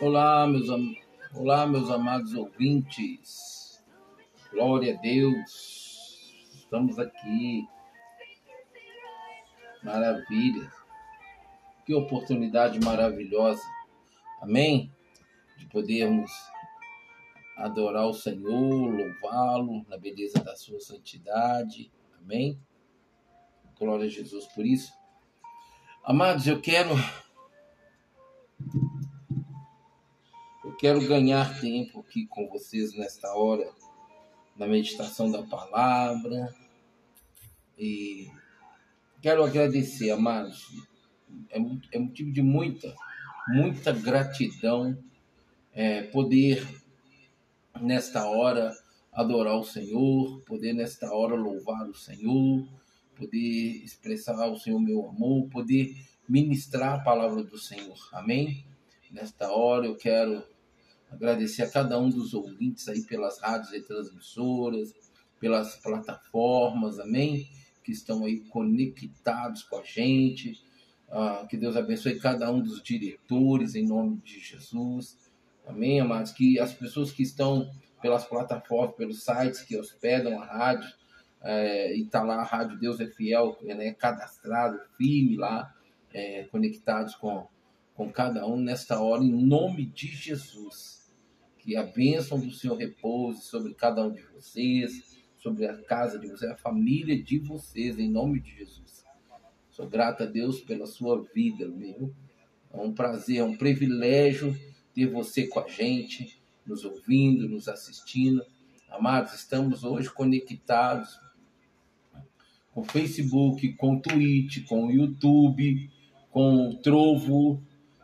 Olá, meus, am... Olá, meus amados ouvintes. Glória a Deus. Estamos aqui. Maravilha. Que oportunidade maravilhosa. Amém? De podermos adorar o Senhor, louvá-lo na beleza da sua santidade. Amém? Glória a Jesus por isso. Amados, eu quero eu quero ganhar tempo aqui com vocês nesta hora na meditação da palavra e quero agradecer, amados. É, é motivo de muita, muita gratidão é, poder nesta hora adorar o Senhor, poder nesta hora louvar o Senhor, poder expressar ao Senhor meu amor, poder ministrar a palavra do Senhor. Amém? Nesta hora eu quero agradecer a cada um dos ouvintes aí pelas rádios e transmissoras, pelas plataformas, amém? Que estão aí conectados com a gente. Ah, que Deus abençoe cada um dos diretores em nome de Jesus. Amém, amados? Que as pessoas que estão pelas plataformas, pelos sites que hospedam a rádio, é, e tá lá a Rádio Deus é Fiel, né, cadastrado, firme lá, é, conectados com, com cada um nesta hora, em nome de Jesus. Que a bênção do Senhor repouse sobre cada um de vocês, sobre a casa de vocês, a família de vocês, em nome de Jesus. Sou grato a Deus pela sua vida, meu. É um prazer, é um privilégio ter você com a gente, nos ouvindo, nos assistindo. Amados, estamos hoje conectados com Facebook, com Twitch, com YouTube, com Trovo.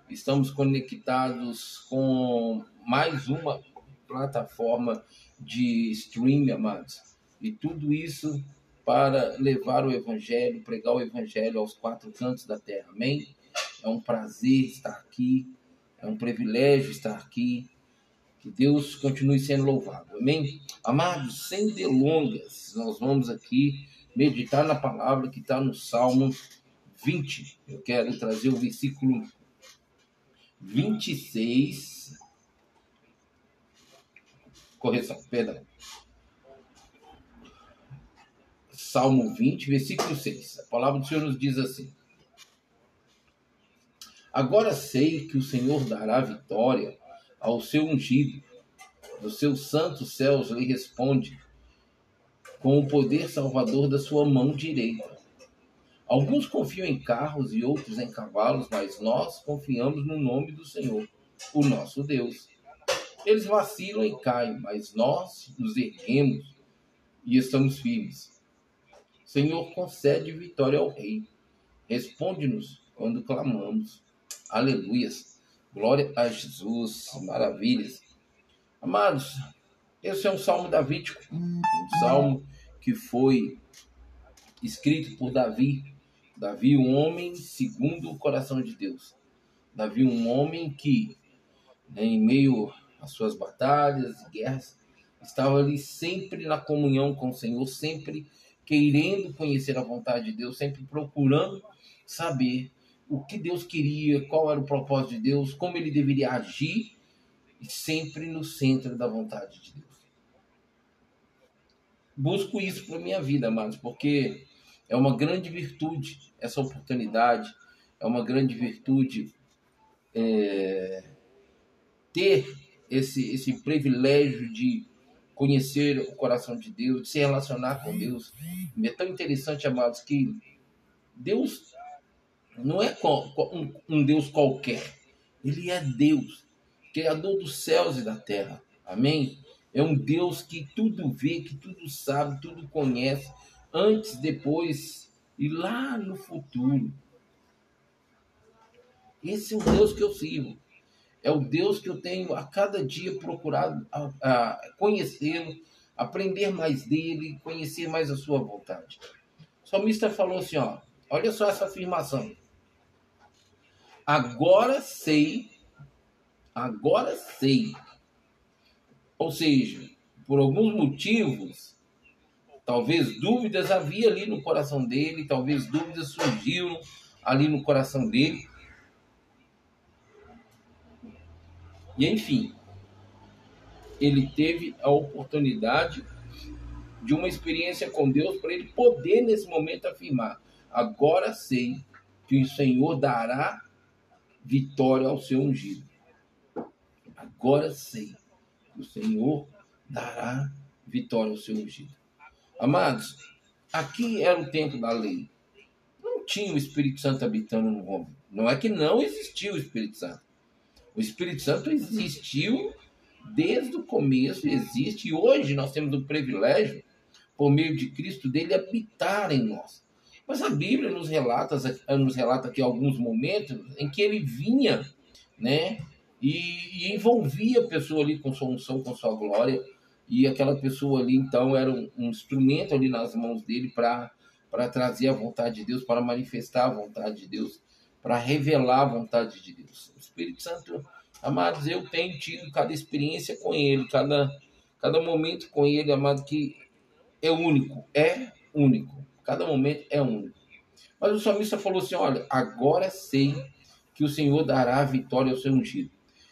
Estamos conectados com mais uma plataforma de streaming, amados. E tudo isso para levar o Evangelho, pregar o Evangelho aos quatro cantos da terra. Amém? É um prazer estar aqui, é um privilégio estar aqui. Que Deus continue sendo louvado. Amém? Amados, sem delongas, nós vamos aqui meditar na palavra que está no Salmo 20. Eu quero trazer o versículo 26. Correção, perdão. Salmo 20, versículo 6. A palavra do Senhor nos diz assim: Agora sei que o Senhor dará vitória ao seu ungido, dos seus santos céus lhe responde com o poder salvador da sua mão direita. Alguns confiam em carros e outros em cavalos, mas nós confiamos no nome do Senhor, o nosso Deus. Eles vacilam e caem, mas nós nos erguemos e estamos firmes. Senhor, concede vitória ao Rei. Responde-nos quando clamamos. Aleluias. Glória a Jesus. Maravilhas. Amados, esse é um salmo davídico, um salmo que foi escrito por Davi. Davi, um homem segundo o coração de Deus. Davi, um homem que, né, em meio às suas batalhas e guerras, estava ali sempre na comunhão com o Senhor, sempre querendo conhecer a vontade de Deus, sempre procurando saber o que Deus queria, qual era o propósito de Deus, como ele deveria agir, e sempre no centro da vontade de Deus. Busco isso para minha vida, amados, porque é uma grande virtude essa oportunidade, é uma grande virtude é, ter esse, esse privilégio de conhecer o coração de Deus, de se relacionar com Deus. É tão interessante, amados, que Deus não é um Deus qualquer, Ele é Deus, Criador dos céus e da terra. Amém? É um Deus que tudo vê, que tudo sabe, tudo conhece, antes, depois e lá no futuro. Esse é o Deus que eu sirvo. É o Deus que eu tenho a cada dia procurado a, a conhecê-lo, aprender mais dele, conhecer mais a sua vontade. O salmista falou assim, ó, olha só essa afirmação. Agora sei, agora sei ou seja, por alguns motivos, talvez dúvidas havia ali no coração dele, talvez dúvidas surgiram ali no coração dele. E enfim, ele teve a oportunidade de uma experiência com Deus para ele poder nesse momento afirmar: agora sei que o Senhor dará vitória ao seu ungido. Agora sei que o Senhor dará vitória ao seu ungido. Amados, aqui era o tempo da lei. Não tinha o Espírito Santo habitando no homem. Não é que não existiu o Espírito Santo. O Espírito Santo existiu desde o começo, existe, e hoje nós temos o privilégio, por meio de Cristo, dele habitar em nós. Mas a Bíblia nos relata, nos relata aqui alguns momentos em que ele vinha, né? E, e envolvia a pessoa ali com sua unção, com sua glória, e aquela pessoa ali, então, era um, um instrumento ali nas mãos dele para trazer a vontade de Deus, para manifestar a vontade de Deus, para revelar a vontade de Deus. O Espírito Santo, amados, eu tenho tido cada experiência com ele, cada, cada momento com ele, amado, que é único, é único. Cada momento é único. Mas o salmista falou assim: olha, agora sei que o Senhor dará a vitória ao seu ungido.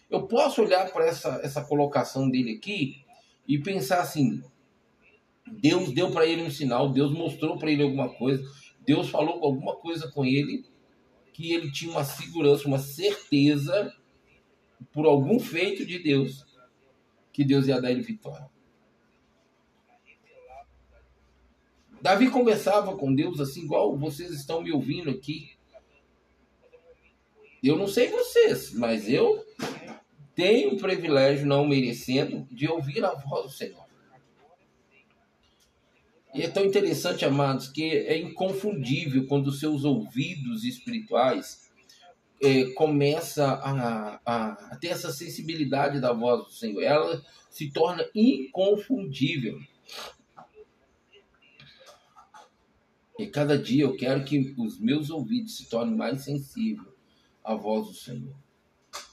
Eu posso olhar para essa, essa colocação dele aqui e pensar assim: Deus deu para ele um sinal, Deus mostrou para ele alguma coisa, Deus falou alguma coisa com ele, que ele tinha uma segurança, uma certeza, por algum feito de Deus, que Deus ia dar ele vitória. Davi conversava com Deus assim, igual vocês estão me ouvindo aqui. Eu não sei vocês, mas eu tenho o privilégio, não merecendo, de ouvir a voz do Senhor. E é tão interessante, amados, que é inconfundível quando os seus ouvidos espirituais é, começa a, a, a ter essa sensibilidade da voz do Senhor. Ela se torna inconfundível. E cada dia eu quero que os meus ouvidos se tornem mais sensíveis à voz do Senhor.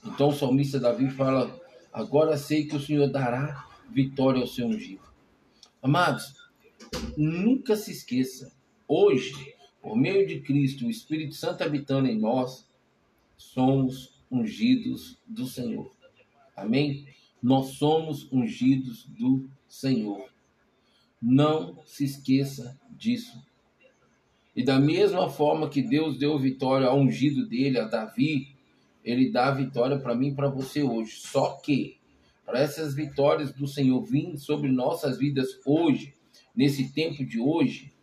Então o salmista Davi fala: Agora sei que o Senhor dará vitória ao seu ungido. Amados, nunca se esqueça, hoje, por meio de Cristo, o Espírito Santo habitando em nós, somos ungidos do Senhor. Amém? Nós somos ungidos do Senhor. Não se esqueça disso. E da mesma forma que Deus deu vitória ao ungido dele, a Davi, ele dá vitória para mim e para você hoje. Só que, para essas vitórias do Senhor virem sobre nossas vidas hoje, nesse tempo de hoje,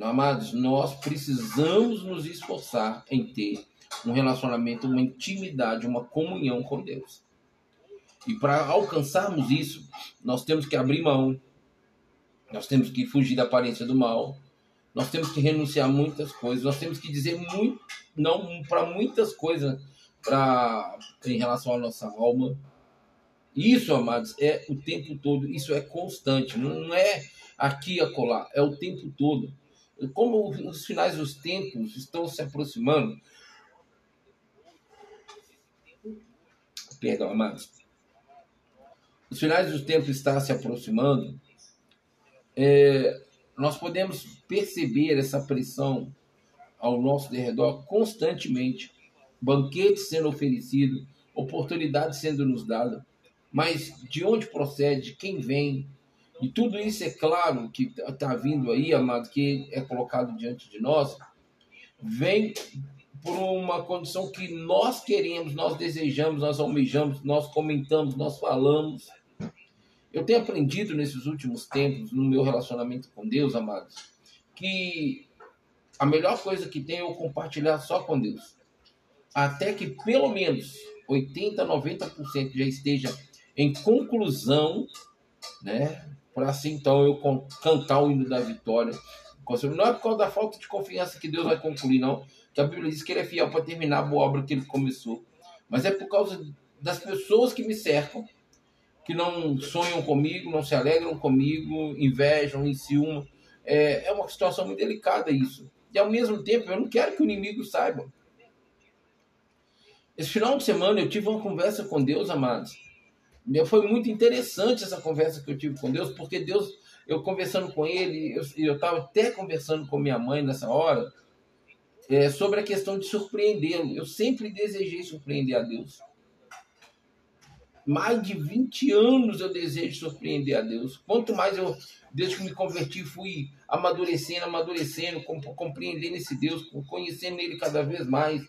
amados, nós precisamos nos esforçar em ter um relacionamento, uma intimidade, uma comunhão com Deus. E para alcançarmos isso, nós temos que abrir mão, nós temos que fugir da aparência do mal, nós temos que renunciar a muitas coisas, nós temos que dizer muito, não para muitas coisas pra, em relação à nossa alma. Isso, amados, é o tempo todo, isso é constante, não é aqui e acolá, é o tempo todo. Como os finais dos tempos estão se aproximando, perdão, amados, os finais dos tempos estão se aproximando, é, nós podemos perceber essa pressão ao nosso redor constantemente. Banquetes sendo oferecidos, oportunidades sendo nos dadas, mas de onde procede, quem vem, e tudo isso é claro que está vindo aí, amado, que é colocado diante de nós, vem por uma condição que nós queremos, nós desejamos, nós almejamos, nós comentamos, nós falamos. Eu tenho aprendido nesses últimos tempos, no meu relacionamento com Deus, amados, que a melhor coisa que tem é eu compartilhar só com Deus. Até que pelo menos 80, 90% já esteja em conclusão, né? Para assim então eu cantar o hino da vitória. Não é por causa da falta de confiança que Deus vai concluir, não. Que a Bíblia diz que Ele é fiel para terminar a boa obra que Ele começou. Mas é por causa das pessoas que me cercam que não sonham comigo, não se alegram comigo, invejam, enciumam. É, é uma situação muito delicada isso. E ao mesmo tempo, eu não quero que o inimigo saiba. Esse final de semana eu tive uma conversa com Deus, amados. Foi muito interessante essa conversa que eu tive com Deus, porque Deus, eu conversando com Ele, eu estava até conversando com minha mãe nessa hora, é, sobre a questão de surpreendê-lo. Eu sempre desejei surpreender a Deus. mais de 20 anos eu desejo surpreender a Deus. Quanto mais eu, desde que me converti, fui amadurecendo, amadurecendo, compreendendo esse Deus, conhecendo Ele cada vez mais.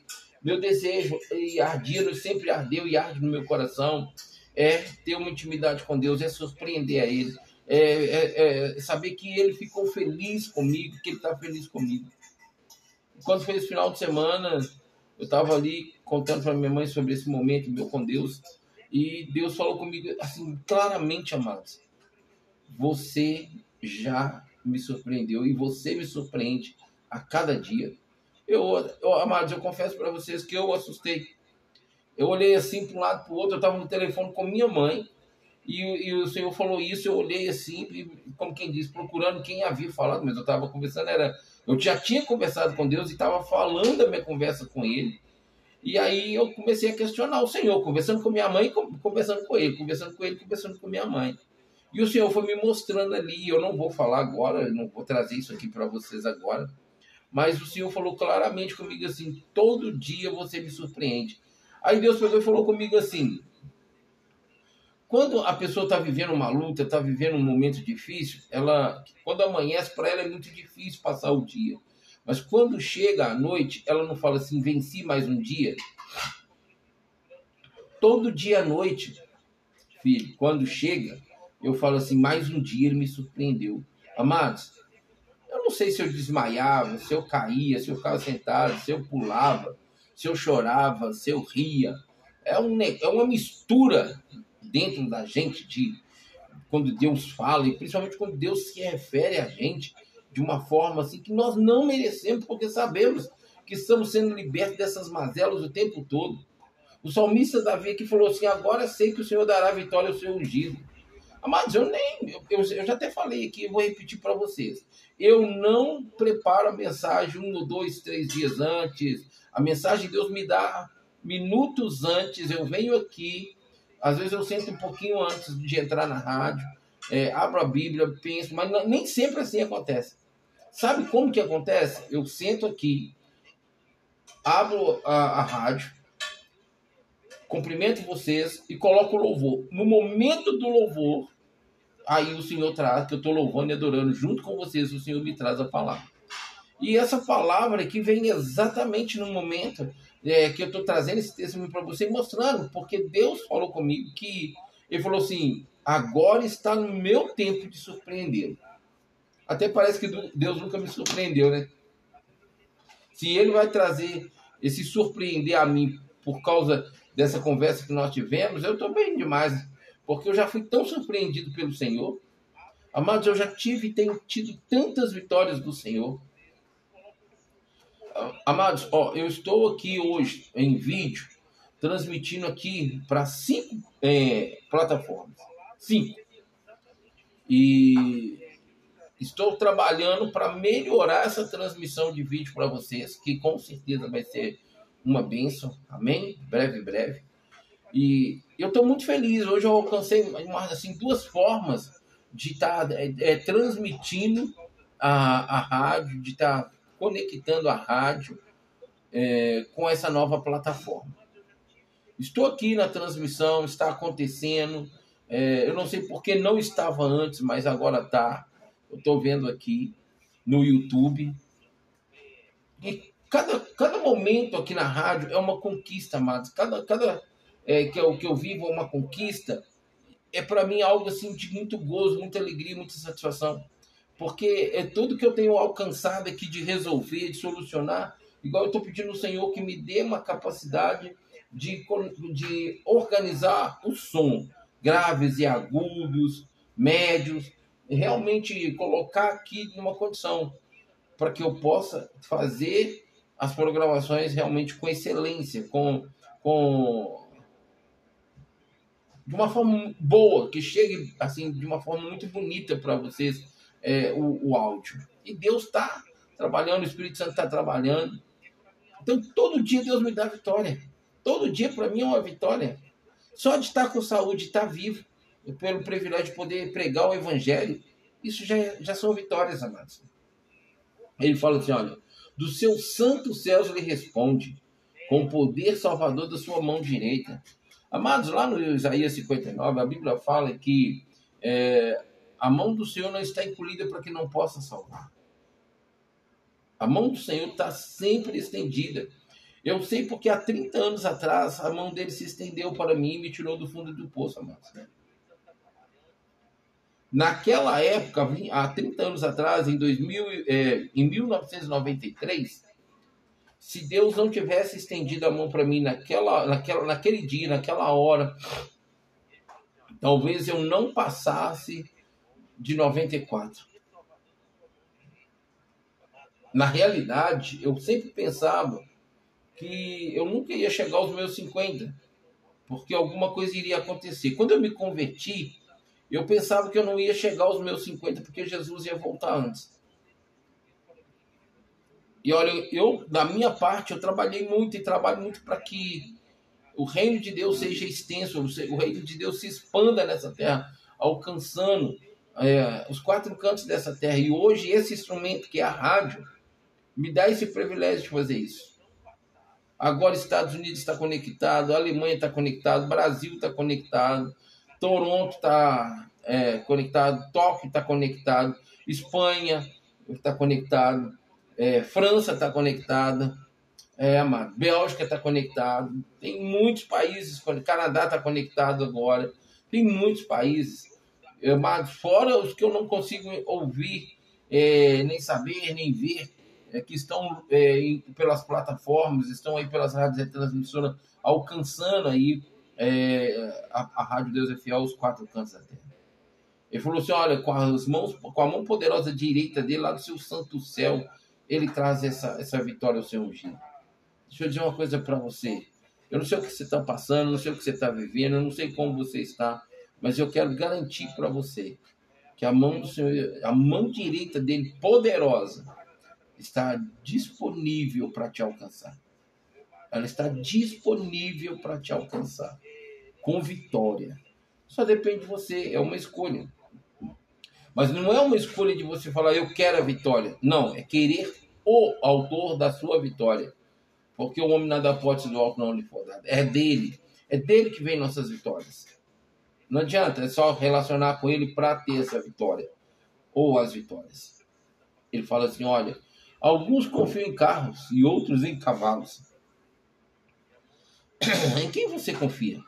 Meu desejo e ardia, sempre ardeu e arde no meu coração, é ter uma intimidade com Deus, é surpreender a Ele, é, é, é saber que Ele ficou feliz comigo, que Ele está feliz comigo. Quando foi esse final de semana, eu estava ali contando para minha mãe sobre esse momento meu com Deus, e Deus falou comigo assim, claramente, amados, você já me surpreendeu e você me surpreende a cada dia. Eu, eu amados, eu confesso para vocês que eu assustei. Eu olhei assim para um lado para o outro, eu estava no telefone com minha mãe e, e, o Senhor falou isso, eu olhei assim, como quem diz, procurando quem havia falado, mas eu estava conversando, era, eu já tinha conversado com Deus e estava falando da minha conversa com Ele. E aí eu comecei a questionar o Senhor, conversando com minha mãe, conversando com ele, conversando com ele, conversando com minha mãe. E o Senhor foi me mostrando ali, eu não vou falar agora, não vou trazer isso aqui para vocês agora, mas o Senhor falou claramente comigo assim: todo dia você me surpreende. Aí Deus pegou e falou comigo assim: quando a pessoa está vivendo uma luta, está vivendo um momento difícil, ela, quando amanhece para ela é muito difícil passar o dia. Mas quando chega à noite, ela não fala assim, venci mais um dia. Todo dia à noite, filho, quando chega, eu falo assim, mais um dia ele me surpreendeu. Amados, eu não sei se eu desmaiava, se eu caía, se eu ficava sentado, se eu pulava, se eu chorava, se eu ria. É, um, é uma mistura dentro da gente de quando Deus fala, e principalmente quando Deus se refere a gente de uma forma assim que nós não merecemos, porque sabemos que estamos sendo libertos dessas mazelas o tempo todo. O salmista Davi aqui falou assim: Agora sei que o Senhor dará vitória ao seu ungido. Amados, eu nem. Eu, eu já até falei aqui, vou repetir para vocês. Eu não preparo a mensagem um, dois, três dias antes. A mensagem Deus me dá minutos antes. Eu venho aqui, às vezes eu sento um pouquinho antes de entrar na rádio, é, abro a Bíblia, penso, mas não, nem sempre assim acontece. Sabe como que acontece? Eu sento aqui, abro a, a rádio, cumprimento vocês e coloco o louvor. No momento do louvor, aí o Senhor traz, que eu estou louvando e adorando junto com vocês, o Senhor me traz a palavra. E essa palavra aqui vem exatamente no momento é, que eu estou trazendo esse testemunho para você, mostrando, porque Deus falou comigo que Ele falou assim: agora está no meu tempo de surpreender. Até parece que Deus nunca me surpreendeu, né? Se Ele vai trazer esse surpreender a mim por causa dessa conversa que nós tivemos, eu estou bem demais, porque eu já fui tão surpreendido pelo Senhor. Amados, eu já tive e tenho tido tantas vitórias do Senhor. Amados, ó, eu estou aqui hoje em vídeo, transmitindo aqui para cinco é, plataformas. Cinco. E Estou trabalhando para melhorar essa transmissão de vídeo para vocês, que com certeza vai ser uma benção. Amém? Breve, breve. E eu estou muito feliz. Hoje eu alcancei assim, duas formas de estar tá, é, é, transmitindo a, a rádio, de estar tá conectando a rádio é, com essa nova plataforma. Estou aqui na transmissão, está acontecendo. É, eu não sei porque não estava antes, mas agora está eu estou vendo aqui no YouTube. E cada, cada momento aqui na rádio é uma conquista, amados. Cada, cada é, que, eu, que eu vivo é uma conquista. É para mim algo assim de muito gozo, muita alegria, muita satisfação. Porque é tudo que eu tenho alcançado aqui de resolver, de solucionar. Igual eu estou pedindo ao Senhor que me dê uma capacidade de, de organizar o som, graves e agudos, médios, realmente colocar aqui numa condição para que eu possa fazer as programações realmente com excelência, com, com de uma forma boa, que chegue assim de uma forma muito bonita para vocês é, o, o áudio. E Deus está trabalhando, o Espírito Santo está trabalhando. Então todo dia Deus me dá vitória. Todo dia para mim é uma vitória. Só de estar com saúde, estar vivo, pelo privilégio de poder pregar o evangelho, isso já, já são vitórias, amados. Ele fala assim: olha, do seu santo céus ele responde, com o poder salvador da sua mão direita. Amados, lá no Isaías 59, a Bíblia fala que é, a mão do Senhor não está encolhida para que não possa salvar. A mão do Senhor está sempre estendida. Eu sei porque há 30 anos atrás a mão dele se estendeu para mim e me tirou do fundo do poço, amados. Naquela época, há 30 anos atrás, em, 2000, é, em 1993, se Deus não tivesse estendido a mão para mim naquela, naquela, naquele dia, naquela hora, talvez eu não passasse de 94. Na realidade, eu sempre pensava que eu nunca ia chegar aos meus 50, porque alguma coisa iria acontecer. Quando eu me converti, eu pensava que eu não ia chegar aos meus 50, porque Jesus ia voltar antes. E olha, eu, da minha parte, eu trabalhei muito e trabalho muito para que o reino de Deus seja extenso, o reino de Deus se expanda nessa terra, alcançando é, os quatro cantos dessa terra. E hoje, esse instrumento que é a rádio, me dá esse privilégio de fazer isso. Agora, Estados Unidos está conectado, Alemanha está conectado, Brasil está conectado, Toronto está é, conectado, Tóquio está conectado, Espanha está conectado. É, França está conectada, é, amado. Bélgica está conectado, tem muitos países, Canadá está conectado agora, tem muitos países, amado, fora os que eu não consigo ouvir, é, nem saber, nem ver, é, que estão é, pelas plataformas, estão aí pelas rádios transmissoras, alcançando aí é, a, a Rádio Deus é Fiel, os quatro cantos da terra. Ele falou assim: olha, com as mãos, com a mão poderosa direita dele, lá do seu santo céu, ele traz essa, essa vitória ao seu ungido. Deixa eu dizer uma coisa para você. Eu não sei o que você está passando, não sei o que você está vivendo, eu não sei como você está, mas eu quero garantir para você que a mão do Senhor, a mão direita dele, poderosa, está disponível para te alcançar. Ela está disponível para te alcançar com vitória. Só depende de você, é uma escolha. Mas não é uma escolha de você falar, eu quero a vitória. Não, é querer o autor da sua vitória. Porque o homem nada pode do alto não lhe for dado. É dele. É dele que vem nossas vitórias. Não adianta, é só relacionar com ele para ter essa vitória. Ou as vitórias. Ele fala assim: olha, alguns confiam em carros e outros em cavalos. em quem você confia?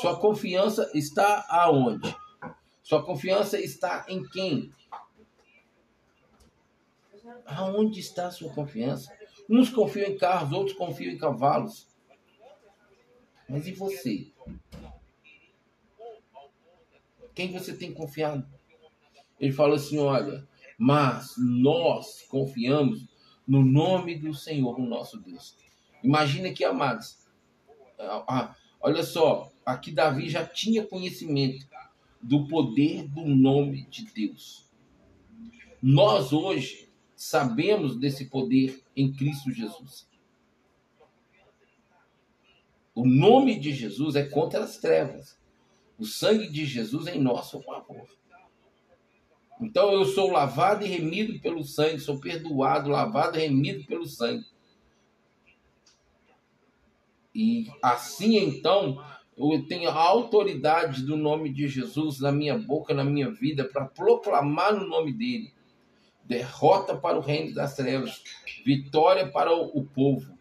Sua confiança está aonde? Sua confiança está em quem? Aonde está sua confiança? Uns confiam em carros, outros confiam em cavalos. Mas e você? Quem você tem confiado? Ele fala assim: olha, mas nós confiamos no nome do Senhor, o nosso Deus. Imagina que, amados, olha só, aqui Davi já tinha conhecimento do poder do nome de Deus. Nós hoje sabemos desse poder em Cristo Jesus. O nome de Jesus é contra as trevas. O sangue de Jesus é em nosso favor. Então eu sou lavado e remido pelo sangue, sou perdoado, lavado e remido pelo sangue. E assim então eu tenho a autoridade do nome de Jesus na minha boca, na minha vida, para proclamar o nome dele derrota para o reino das trevas, vitória para o povo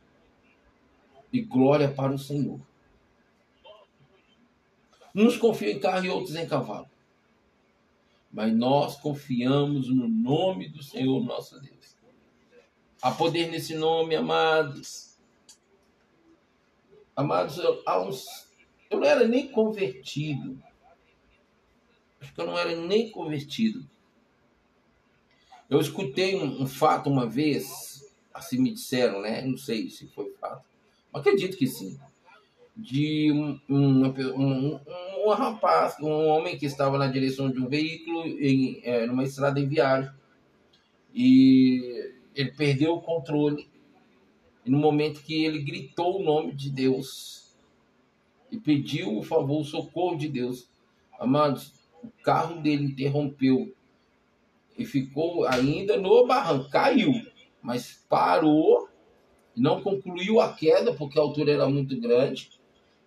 e glória para o Senhor. Uns confiam em carro e outros em cavalo. Mas nós confiamos no nome do Senhor nosso Deus. Há poder nesse nome, amados. Amados, eu, eu não era nem convertido. Acho que eu não era nem convertido. Eu escutei um, um, fato uma vez, assim me disseram, né? Não sei se foi fato, acredito que sim. De um, um, um, um, rapaz, um homem que estava na direção de um veículo em é, numa estrada em viagem e ele perdeu o controle. E no momento que ele gritou o nome de Deus e pediu o favor, o socorro de Deus, amados, o carro dele interrompeu e ficou ainda no barranco, caiu, mas parou, não concluiu a queda porque a altura era muito grande,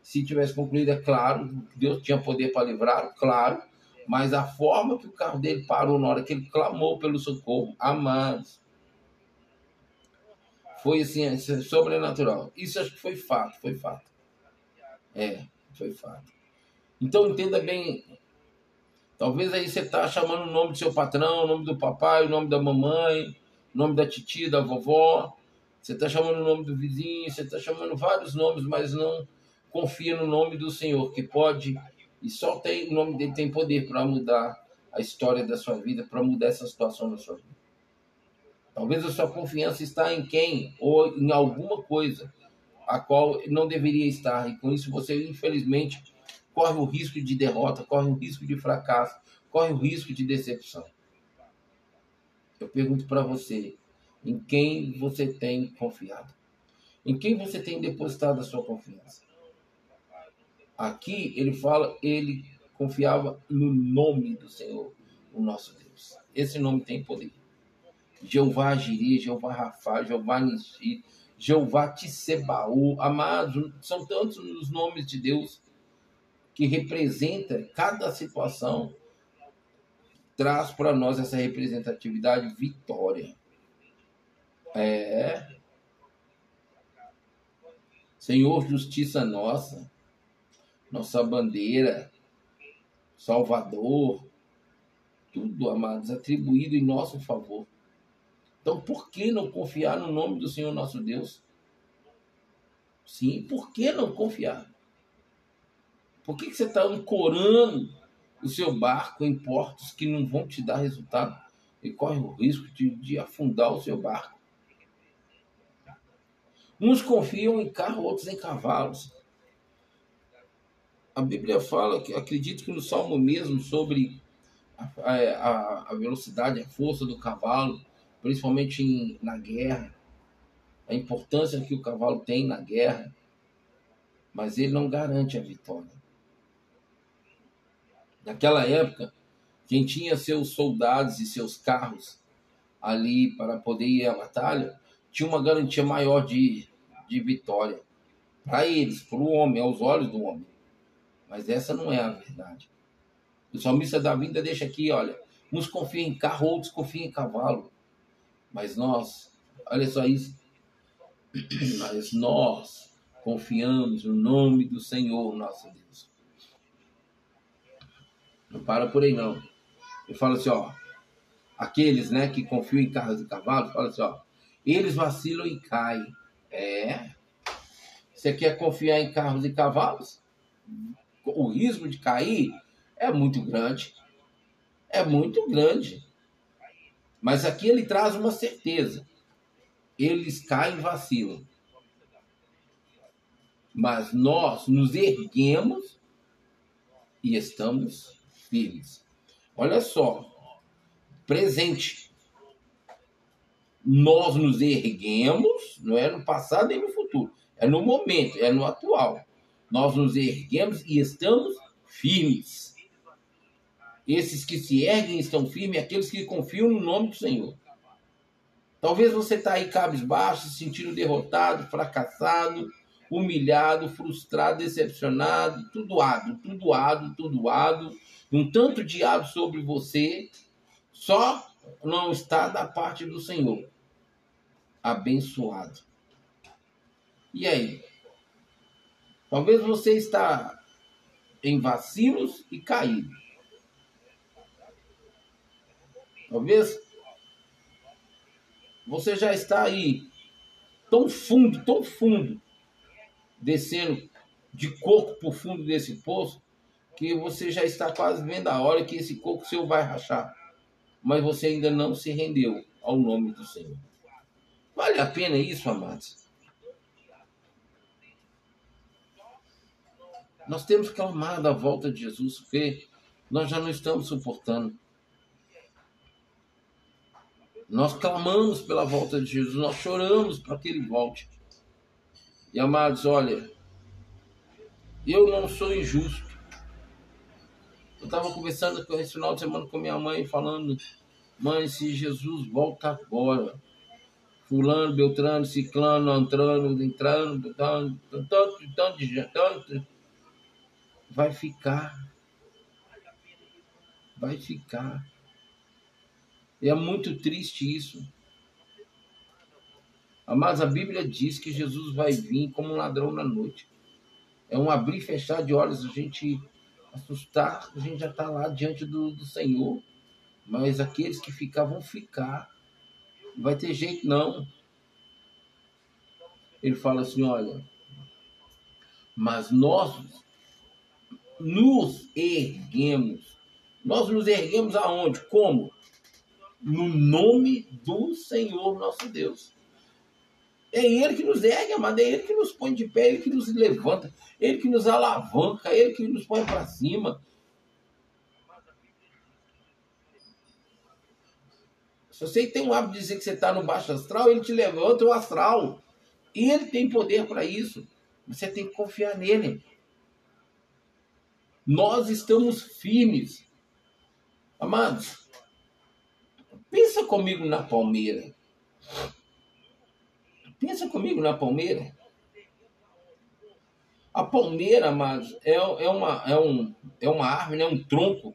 Se tivesse concluído, é claro, Deus tinha poder para livrar, claro, mas a forma que o carro dele parou na hora que ele clamou pelo socorro, amados, foi assim, é sobrenatural. Isso acho que foi fato, foi fato. É, foi fato. Então entenda bem. Talvez aí você está chamando o nome do seu patrão, o nome do papai, o nome da mamãe, o nome da titia, da vovó. Você está chamando o nome do vizinho, você está chamando vários nomes, mas não confia no nome do Senhor, que pode e só tem o nome dele tem poder para mudar a história da sua vida, para mudar essa situação da sua vida. Talvez a sua confiança está em quem ou em alguma coisa a qual não deveria estar e com isso você infelizmente corre o risco de derrota, corre o risco de fracasso, corre o risco de decepção. Eu pergunto para você, em quem você tem confiado? Em quem você tem depositado a sua confiança? Aqui ele fala, ele confiava no nome do Senhor, o nosso Deus. Esse nome tem poder. Jeová Jiri, Jeová Rafa, Jeová Nishi, Jeová Tissebaú, amados, são tantos os nomes de Deus que representa cada situação, traz para nós essa representatividade vitória. É. Senhor, justiça nossa nossa bandeira, Salvador, tudo, amados, atribuído em nosso favor. Então, por que não confiar no nome do Senhor nosso Deus? Sim, por que não confiar? Por que, que você está ancorando o seu barco em portos que não vão te dar resultado e corre o risco de, de afundar o seu barco? Uns confiam em carro, outros em cavalos a Bíblia fala, acredito que no Salmo mesmo, sobre a, a, a velocidade, a força do cavalo, principalmente em, na guerra, a importância que o cavalo tem na guerra, mas ele não garante a vitória. Naquela época, quem tinha seus soldados e seus carros ali para poder ir à batalha, tinha uma garantia maior de, de vitória. Para eles, para o homem, aos olhos do homem. Mas essa não é a verdade. O salmista da vida deixa aqui, olha, uns confiam em carro, outros confiam em cavalo. Mas nós, olha só isso, mas nós confiamos no nome do Senhor, nosso Deus. Não para por aí não. Ele fala assim, ó, aqueles, né, que confiam em carros e cavalos, fala assim, ó, eles vacilam e caem. É. Você quer confiar em carros e cavalos? O risco de cair é muito grande. É muito grande. Mas aqui ele traz uma certeza. Eles caem e vacilam. Mas nós nos erguemos e estamos firmes. Olha só, presente. Nós nos erguemos, não é no passado nem no futuro, é no momento, é no atual nós nos erguemos e estamos firmes. Esses que se erguem estão firmes, aqueles que confiam no nome do Senhor. Talvez você está aí cabisbaixo, se sentindo derrotado, fracassado, humilhado, frustrado, decepcionado, tudoado, tudoado, tudoado, um tanto de ado sobre você, só não está da parte do Senhor. Abençoado. E aí? Talvez você está em vacilos e caído. Talvez você já está aí tão fundo, tão fundo, descendo de coco para o fundo desse poço, que você já está quase vendo a hora que esse coco seu vai rachar. Mas você ainda não se rendeu ao nome do Senhor. Vale a pena isso, amados? Nós temos amar da volta de Jesus, porque nós já não estamos suportando. Nós clamamos pela volta de Jesus, nós choramos para que ele volte. E amados, olha, eu não sou injusto. Eu estava conversando esse final de semana com minha mãe, falando: Mãe, se Jesus volta agora, Fulano, Beltrano, Ciclano, entrando, entrando, tanto, tanto, tanto, tanto vai ficar. Vai ficar. É muito triste isso. Mas a Bíblia diz que Jesus vai vir como um ladrão na noite. É um abrir e fechar de olhos, a gente assustar, a gente já está lá diante do, do Senhor. Mas aqueles que ficar vão ficar. Não vai ter jeito, não. Ele fala assim: olha, mas nós nos erguemos. Nós nos erguemos aonde? Como? No nome do Senhor nosso Deus. É Ele que nos ergue, amado, é Ele que nos põe de pé, Ele que nos levanta, Ele que nos alavanca, Ele que nos põe para cima. Se você tem o hábito de dizer que você está no baixo astral, Ele te levanta o astral. E Ele tem poder para isso. Você tem que confiar nele. Nós estamos firmes. Amados, pensa comigo na palmeira. Pensa comigo na palmeira. A palmeira, amados, é, é, uma, é, um, é uma árvore, é um tronco.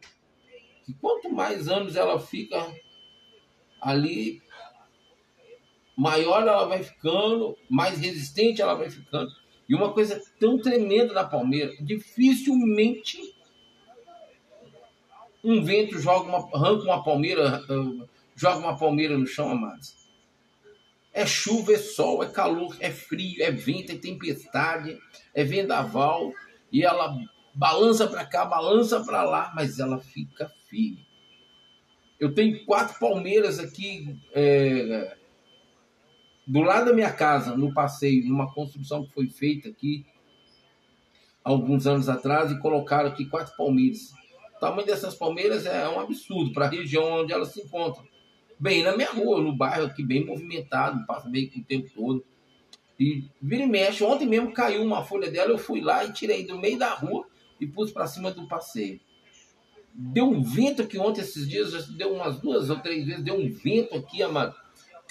Que quanto mais anos ela fica ali, maior ela vai ficando, mais resistente ela vai ficando. E uma coisa tão tremenda da palmeira, dificilmente um vento joga uma, arranca uma palmeira, uh, joga uma palmeira no chão, amados. É chuva, é sol, é calor, é frio, é vento, é tempestade, é vendaval, e ela balança para cá, balança para lá, mas ela fica firme. Eu tenho quatro palmeiras aqui é, do lado da minha casa, no passeio, numa construção que foi feita aqui alguns anos atrás e colocaram aqui quatro palmeiras. O tamanho dessas palmeiras é um absurdo para a região onde elas se encontram. Bem na minha rua, no bairro aqui, bem movimentado, passa meio que o tempo todo. E vira e mexe, ontem mesmo caiu uma folha dela, eu fui lá e tirei do meio da rua e pus para cima do passeio. Deu um vento aqui ontem, esses dias, deu umas duas ou três vezes, deu um vento aqui, amado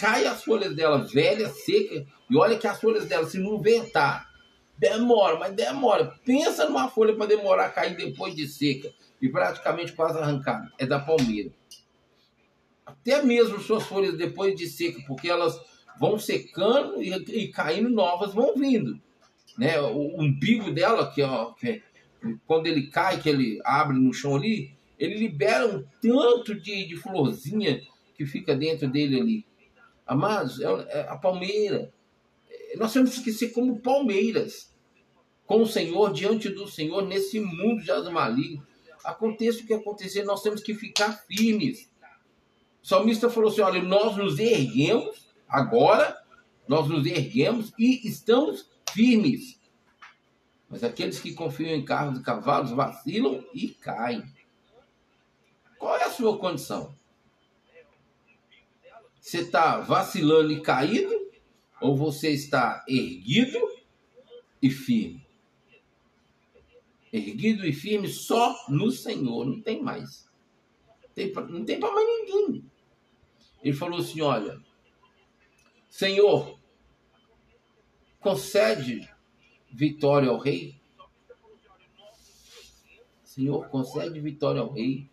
cai as folhas dela velha, seca, e olha que as folhas dela, se não ventar, demora, mas demora. Pensa numa folha para demorar a cair depois de seca e praticamente quase arrancada. É da palmeira. Até mesmo suas folhas depois de seca, porque elas vão secando e, e caindo novas vão vindo. Né? O, umbigo dela, que, ó, que é, quando ele cai, que ele abre no chão ali, ele libera um tanto de, de florzinha que fica dentro dele ali. Amados, é, é a palmeira. Nós temos que ser como palmeiras, com o Senhor, diante do Senhor, nesse mundo já do maligno. Aconteça o que acontecer, nós temos que ficar firmes. O salmista falou assim: olha, nós nos erguemos, agora, nós nos erguemos e estamos firmes. Mas aqueles que confiam em carros e cavalos vacilam e caem. Qual é a sua condição? Você está vacilando e caído? Ou você está erguido e firme? Erguido e firme só no Senhor, não tem mais. Não tem para mais ninguém. Ele falou assim: olha, Senhor, concede vitória ao rei. Senhor, concede vitória ao rei.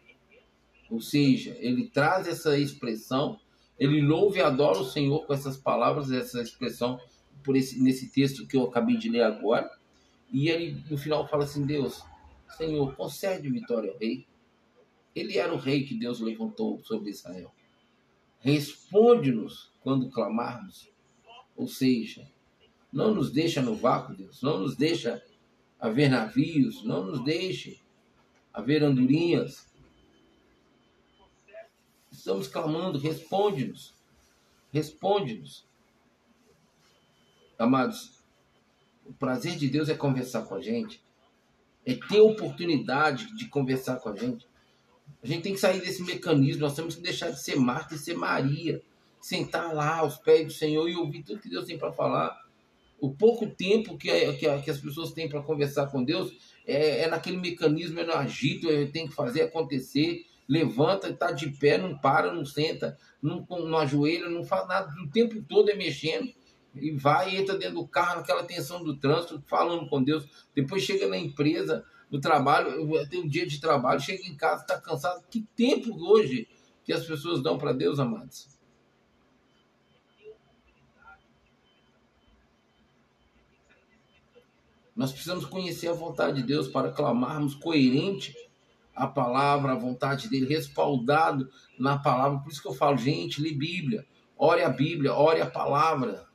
Ou seja, ele traz essa expressão ele louva e adora o Senhor com essas palavras, essa expressão, por esse, nesse texto que eu acabei de ler agora. E ele, no final, fala assim: Deus, Senhor, concede vitória ao rei. Ele era o rei que Deus levantou sobre Israel. Responde-nos quando clamarmos. Ou seja, não nos deixa no vácuo, Deus. Não nos deixa haver navios. Não nos deixe haver andorinhas. Estamos clamando, responde-nos. Responde-nos. Amados, o prazer de Deus é conversar com a gente, é ter oportunidade de conversar com a gente. A gente tem que sair desse mecanismo, nós temos que deixar de ser Marta e ser Maria. Sentar lá aos pés do Senhor e ouvir tudo que Deus tem para falar. O pouco tempo que, que, que as pessoas têm para conversar com Deus é, é, naquele mecanismo, é no agito, é, tem que fazer acontecer levanta, está de pé, não para, não senta, não, não ajoelha, não faz nada, o tempo todo é mexendo. E vai, entra dentro do carro, naquela tensão do trânsito, falando com Deus. Depois chega na empresa, no trabalho, tenho um dia de trabalho, chega em casa, está cansado. Que tempo hoje que as pessoas dão para Deus, amados? Nós precisamos conhecer a vontade de Deus para clamarmos coerente a palavra, a vontade dele, respaldado na palavra. Por isso que eu falo, gente, lê Bíblia, ore a Bíblia, ore a palavra.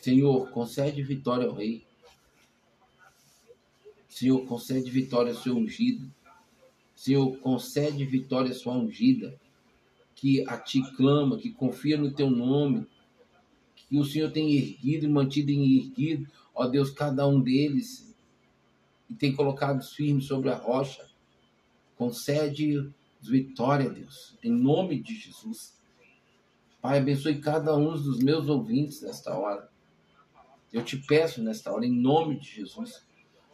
Senhor, concede vitória ao rei. Senhor, concede vitória ao seu ungido. Senhor, concede vitória à sua ungida, que a ti clama, que confia no teu nome, que o Senhor tem erguido e mantido em erguido, ó Deus, cada um deles, e tem colocado firmes sobre a rocha. Concede vitória, Deus, em nome de Jesus. Pai, abençoe cada um dos meus ouvintes nesta hora. Eu te peço nesta hora, em nome de Jesus,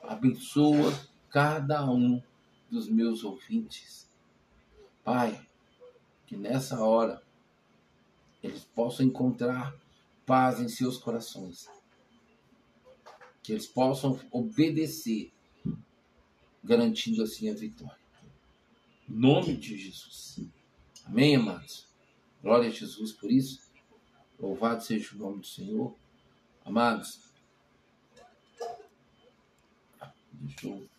abençoa cada um dos meus ouvintes. Pai, que nessa hora eles possam encontrar paz em seus corações. Que eles possam obedecer, garantindo assim a vitória. Em nome de Jesus. Amém, amados? Glória a Jesus por isso. Louvado seja o nome do Senhor. Amados, deixa eu